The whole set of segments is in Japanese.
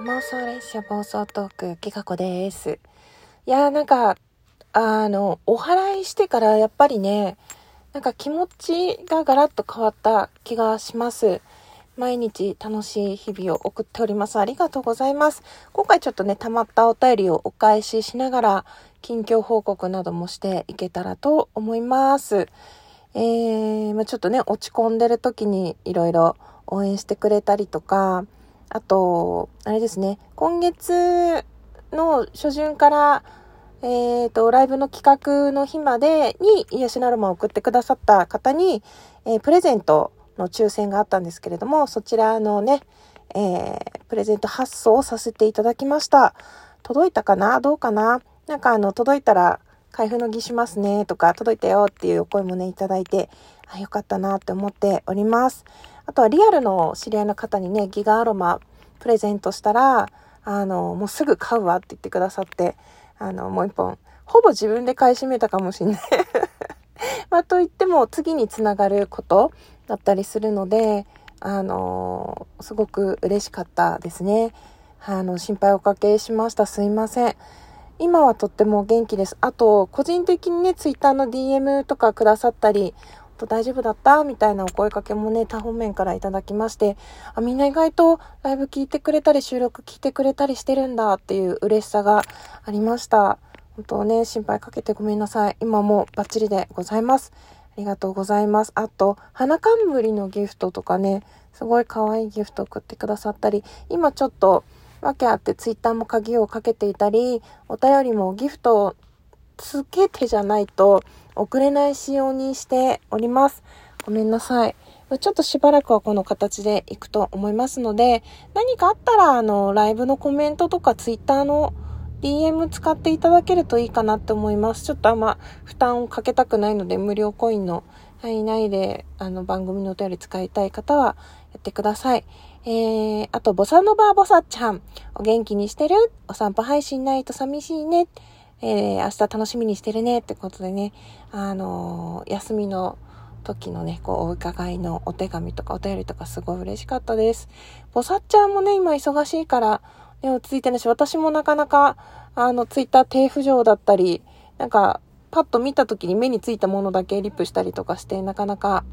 妄想列車暴走トーク、きかこです。いやーなんか、あの、お祓いしてからやっぱりね、なんか気持ちがガラッと変わった気がします。毎日楽しい日々を送っております。ありがとうございます。今回ちょっとね、溜まったお便りをお返ししながら、近況報告などもしていけたらと思います。えー、まあ、ちょっとね、落ち込んでる時にいろいろ応援してくれたりとか、あと、あれですね、今月の初旬から、えっ、ー、と、ライブの企画の日までに癒しのアロマを送ってくださった方に、えー、プレゼントの抽選があったんですけれども、そちらのね、えー、プレゼント発送をさせていただきました。届いたかな？どうかな？なんかあの、届いたら開封の儀しますねとか、届いたよっていうお声もね、いただいて、あ、よかったなって思っております。あとはリアルの知り合いの方にね、ギガアロマプレゼントしたら、あの、もうすぐ買うわって言ってくださって、あの、もう一本、ほぼ自分で買い占めたかもしんない まあ、と言っても次につながることだったりするので、あの、すごく嬉しかったですね。あの、心配おかけしました。すいません。今はとっても元気です。あと、個人的にね、ツイッターの DM とかくださったり、と大丈夫だった？みたいなお声かけもね、他方面からいただきまして、あ、みんな意外とライブ聞いてくれたり、収録聞いてくれたりしてるんだっていう嬉しさがありました。本当ね、心配かけてごめんなさい。今もバッチリでございます。ありがとうございます。あと、花冠のギフトとかね、すごい可愛いギフト送ってくださったり、今ちょっと、わけあってツイッターも鍵をかけていたり、お便りもギフトつけてじゃないと送れない仕様にしております。ごめんなさい。ちょっとしばらくはこの形でいくと思いますので、何かあったら、あの、ライブのコメントとかツイッターの DM 使っていただけるといいかなって思います。ちょっとあんま負担をかけたくないので、無料コインの範囲内で、あの、番組のお便り使いたい方はやってください。えー、あと、ボサノバーボサちゃん。お元気にしてる？お散歩配信ないと寂しいね。えー、明日楽しみにしてるねってことでね、あのー、休みの時のね、こう、お伺いのお手紙とかお便りとかすごい嬉しかったです。ぼさっちゃんもね、今忙しいから、ね、落ち着いてないし、私もなかなか、あの、ツイッター低浮上だったり、なんか、パッと見た時に目についたものだけリップしたりとかして、なかなか、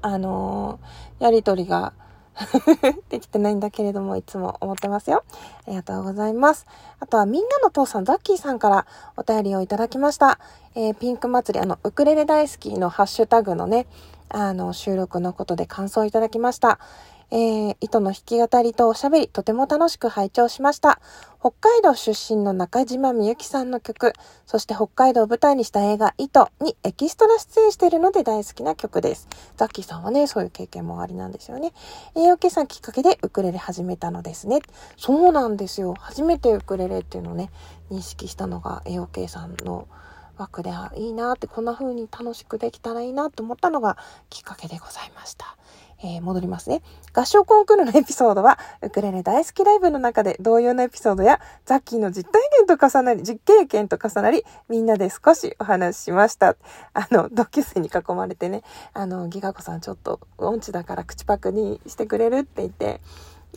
あのー、やりとりが できてないんだけれども、いつも思ってますよ。ありがとうございます。あとは、みんなの父さん、ザッキーさんからお便りをいただきました。えー、ピンク祭り、あの、ウクレレ大好きのハッシュタグのね、あの、収録のことで感想をいただきました。えー、糸の弾き語りとおしゃべり、とても楽しく拝聴しました。北海道出身の中島みゆきさんの曲、そして北海道を舞台にした映画、糸にエキストラ出演しているので大好きな曲です。ザッキーさんはね、そういう経験もありなんですよね。AOK さんきっかけでウクレレ始めたのですね。そうなんですよ。初めてウクレレっていうのをね、認識したのが AOK さんの枠で、いいなって、こんな風に楽しくできたらいいなと思ったのがきっかけでございました。えー、戻りますね。合唱コンクールのエピソードは、ウクレレ大好きライブの中で同様のエピソードや、ザッキーの実体験と重なり、実経験と重なり、みんなで少しお話ししました。あの、同級生に囲まれてね、あの、ギガ子さんちょっと音痴だから口パクにしてくれるって言って、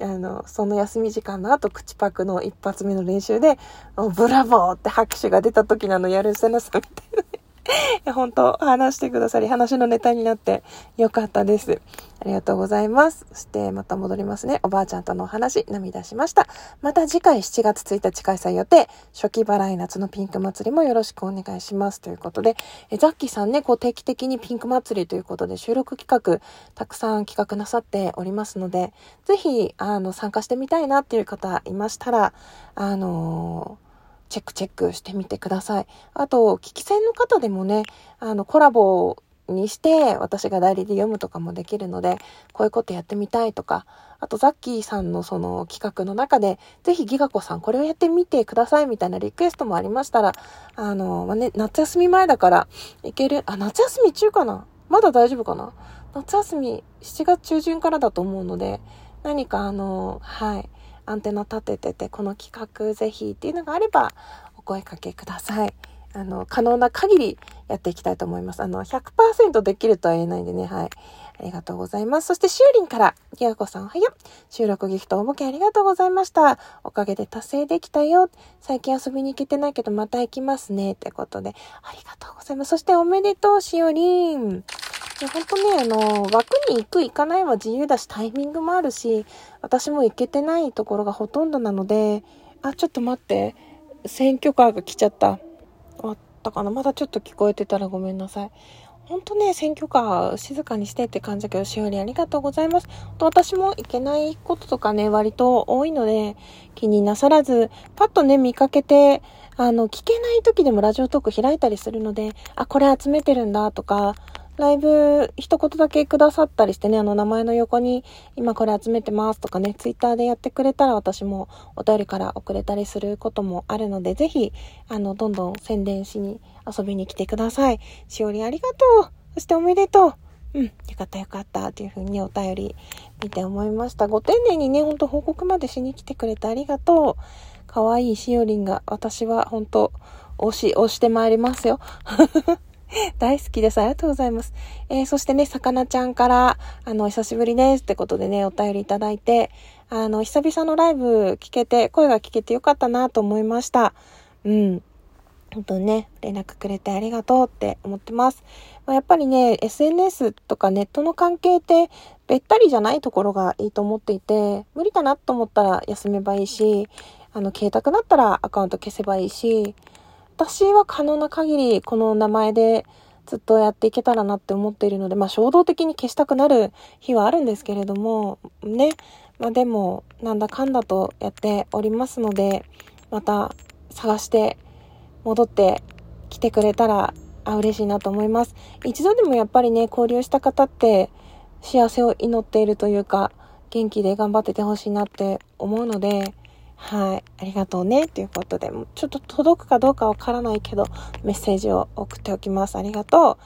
あの、その休み時間の後、口パクの一発目の練習で、ブラボーって拍手が出た時なのやるせなさみたいな。本当話してくださり、話のネタになってよかったです。ありがとうございます。そしてまた戻りますね。おばあちゃんとのお話、涙しました。また次回7月1日開催予定、初期払い夏のピンク祭りもよろしくお願いします。ということで、えザッキーさんね、こう定期的にピンク祭りということで収録企画、たくさん企画なさっておりますので、ぜひ、あの、参加してみたいなっていう方いましたら、あのーチェックチェックしてみてください。あと、聞き戦の方でもね、あの、コラボにして私が代理で読むとかもできるので、こういうことやってみたいとか、あとザッキーさんのその企画の中で、ぜひギガ子さんこれをやってみてくださいみたいなリクエストもありましたら、あの、まあ、ね、夏休み前だからいける、あ、夏休み中かな？まだ大丈夫かな？夏休み7月中旬からだと思うので、何かあの、はい、アンテナ立ててて、この企画ぜひっていうのがあれば、お声かけください。あの、可能な限りやっていきたいと思います。あの、100%できるとは言えないんでね、はい。ありがとうございます。そして、しゅうりんから、ぎやこさんお、はや収録ギフトおぼけありがとうございました。おかげで達成できたよ。最近遊びに行けてないけど、また行きますね。ってことで、ありがとうございます。そして、おめでとう、しおりん。いや、ほんとね、あの、枠に行く、行かないは自由だし、タイミングもあるし、私も行けてないところがほとんどなので、あ、ちょっと待って。選挙カーが来ちゃった。あったかな？まだちょっと聞こえてたらごめんなさい。ほんとね、選挙カー静かにしてって感じだけど、しおりありがとうございます。と私もいけないこととかね、割と多いので、気になさらず、パッとね、見かけて、あの、聞けない時でもラジオトーク開いたりするので、あ、これ集めてるんだとか、ライブ一言だけくださったりしてね、あの名前の横に今これ集めてますとかね、ツイッターでやってくれたら私もお便りから送れたりすることもあるので、ぜひ、あの、どんどん宣伝しに遊びに来てください。しおりありがとうそしておめでとううん、よかったよかったっていう風に、お便り見て思いました。ご丁寧にね、ほんと報告までしに来てくれてありがとう。かわいいしおりんが、私はほんと、押し、押してまいりますよ。大好きです。ありがとうございます。えー、そしてね、さかなちゃんから、あの、久しぶりですってことでね、お便りいただいて、あの、久々のライブ聞けて、声が聞けてよかったなと思いました。うん。本当にね、連絡くれてありがとうって思ってます。まあ、やっぱりね、SNS とかネットの関係ってべったりじゃないところがいいと思っていて、無理だなと思ったら休めばいいし、あの、消えたくなったらアカウント消せばいいし、私は可能な限りこの名前でずっとやっていけたらなって思っているので、まあ衝動的に消したくなる日はあるんですけれども、ね。まあでも、なんだかんだとやっておりますので、また探して戻ってきてくれたら、あ、嬉しいなと思います。一度でもやっぱりね、交流した方って幸せを祈っているというか、元気で頑張っててほしいなって思うので、はい。ありがとうね。ということで、ちょっと届くかどうかわからないけど、メッセージを送っておきます。ありがとう。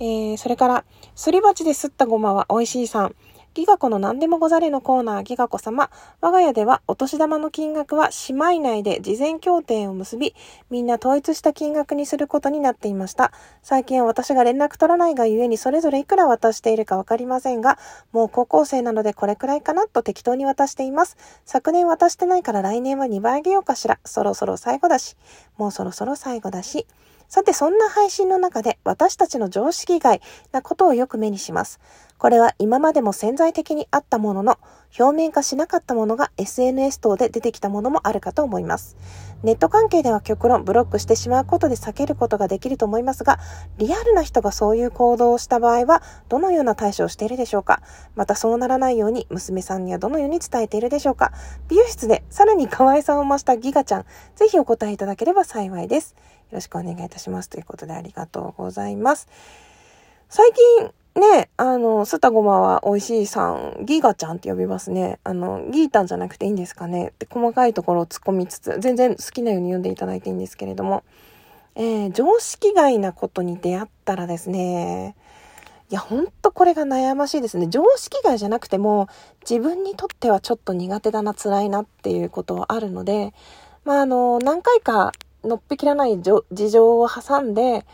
えー、それから、すり鉢ですったごまは美味しいさん。ギガ子の何でもござれのコーナーギガ子様。我が家ではお年玉の金額は姉妹内で事前協定を結び、みんな統一した金額にすることになっていました。最近は私が連絡取らないがゆえにそれぞれいくら渡しているかわかりませんが、もう高校生なのでこれくらいかなと適当に渡しています。昨年渡してないから来年は2倍あげようかしら。そろそろ最後だし。もうそろそろ最後だし。さて、そんな配信の中で私たちの常識外なことをよく目にします。これは今までも潜在的にあったものの、表面化しなかったものが SNS 等で出てきたものもあるかと思います。ネット関係では極論ブロックしてしまうことで避けることができると思いますが、リアルな人がそういう行動をした場合は、どのような対処をしているでしょうか？またそうならないように娘さんにはどのように伝えているでしょうか？美容室でさらに可愛さを増したギガちゃん、ぜひお答えいただければ幸いです。よろしくお願いいたします。ということでありがとうございます。最近、ね、あの、スタゴマは美味しいさん、ギガちゃんって呼びますね。あの、ギータンじゃなくていいんですかねって細かいところを突っ込みつつ、全然好きなように読んでいただいていいんですけれども、えー、常識外なことに出会ったらですね、いや、ほんとこれが悩ましいですね。常識外じゃなくても、自分にとってはちょっと苦手だな、辛いなっていうことはあるので、まあ、あの、何回かのっぺきらない事情を挟んで、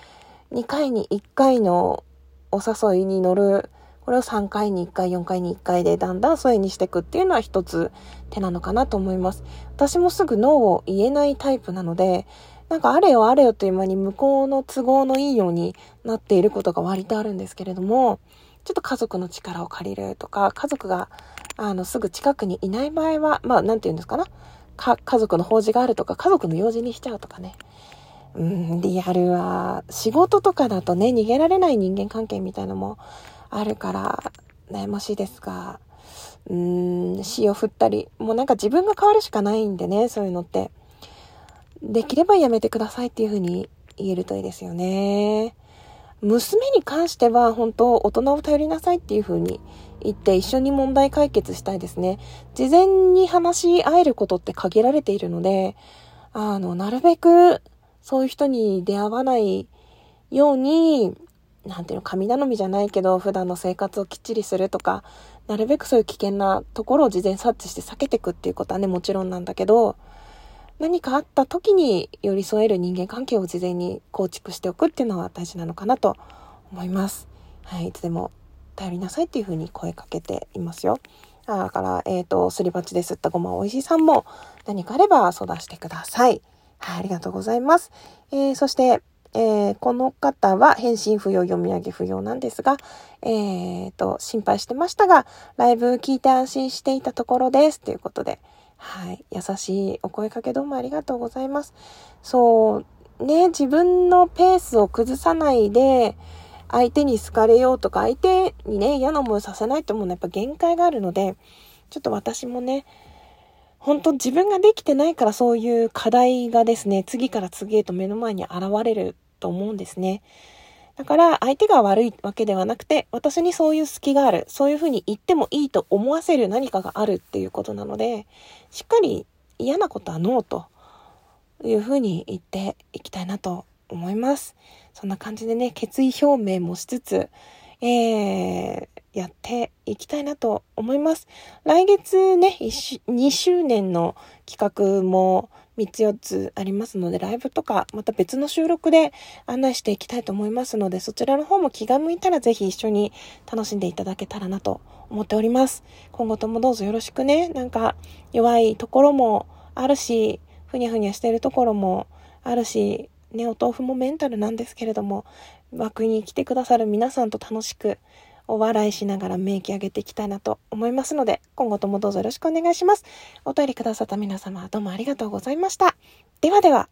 2回に1回のお誘いに乗る、これを3回に1回、4回に1回でだんだん疎遠にしていくっていうのは一つ手なのかなと思います。私もすぐノーを言えないタイプなので、なんかあれよあれよという間に向こうの都合のいいようになっていることが割とあるんですけれども、ちょっと家族の力を借りるとか、家族があのすぐ近くにいない場合は、まあなんて言うんですかな。か家族の法事があるとか、家族の用事にしちゃうとかね。うん、リアルは、仕事とかだとね、逃げられない人間関係みたいのもあるから、悩ましいですが、うん、死を振ったり、もうなんか自分が変わるしかないんでね、そういうのって。できればやめてくださいっていう風に言えるといいですよね。娘に関しては本当大人を頼りなさいっていう風に言って一緒に問題解決したいですね。事前に話し合えることって限られているので、あの、なるべくそういう人に出会わないように、なんていうの、神頼みじゃないけど、普段の生活をきっちりするとか、なるべくそういう危険なところを事前察知して避けていくっていうことはね、もちろんなんだけど、何かあった時に寄り添える人間関係を事前に構築しておくっていうのは大事なのかなと思います。はい、いつでも頼りなさいっていうふうに声かけていますよ。だから、えっ、ー、と、すり鉢で吸ったごまおいしいさんも何かあれば相談してください。はい、ありがとうございます。えー、そして、えー、この方は返信不要、読み上げ不要なんですが、えっ、と、心配してましたが、ライブ聞いて安心していたところです。ということで、はい、優しいお声かけどうもありがとうございます。そう、ね、自分のペースを崩さないで、相手に好かれようとか、相手にね、嫌な思いさせないと思うのはやっぱ限界があるので、ちょっと私もね、本当自分ができてないからそういう課題がですね、次から次へと目の前に現れると思うんですね。だから相手が悪いわけではなくて、私にそういう隙がある、そういうふうに言ってもいいと思わせる何かがあるっていうことなので、しっかり嫌なことはノーというふうに言っていきたいなと思います。そんな感じでね、決意表明もしつつ、えー、やっていきたいなと思います。来月ね、2周年の企画も3つ4つありますので、ライブとか、また別の収録で案内していきたいと思いますので、そちらの方も気が向いたらぜひ一緒に楽しんでいただけたらなと思っております。今後ともどうぞよろしくね。なんか、弱いところもあるし、ふにゃふにゃしてるところもあるし、ね、お豆腐もメンタルなんですけれども、枠に来てくださる皆さんと楽しくお笑いしながら免疫上げていきたいなと思いますので、今後ともどうぞよろしくお願いします。お便りくださった皆様、どうもありがとうございました。ではでは。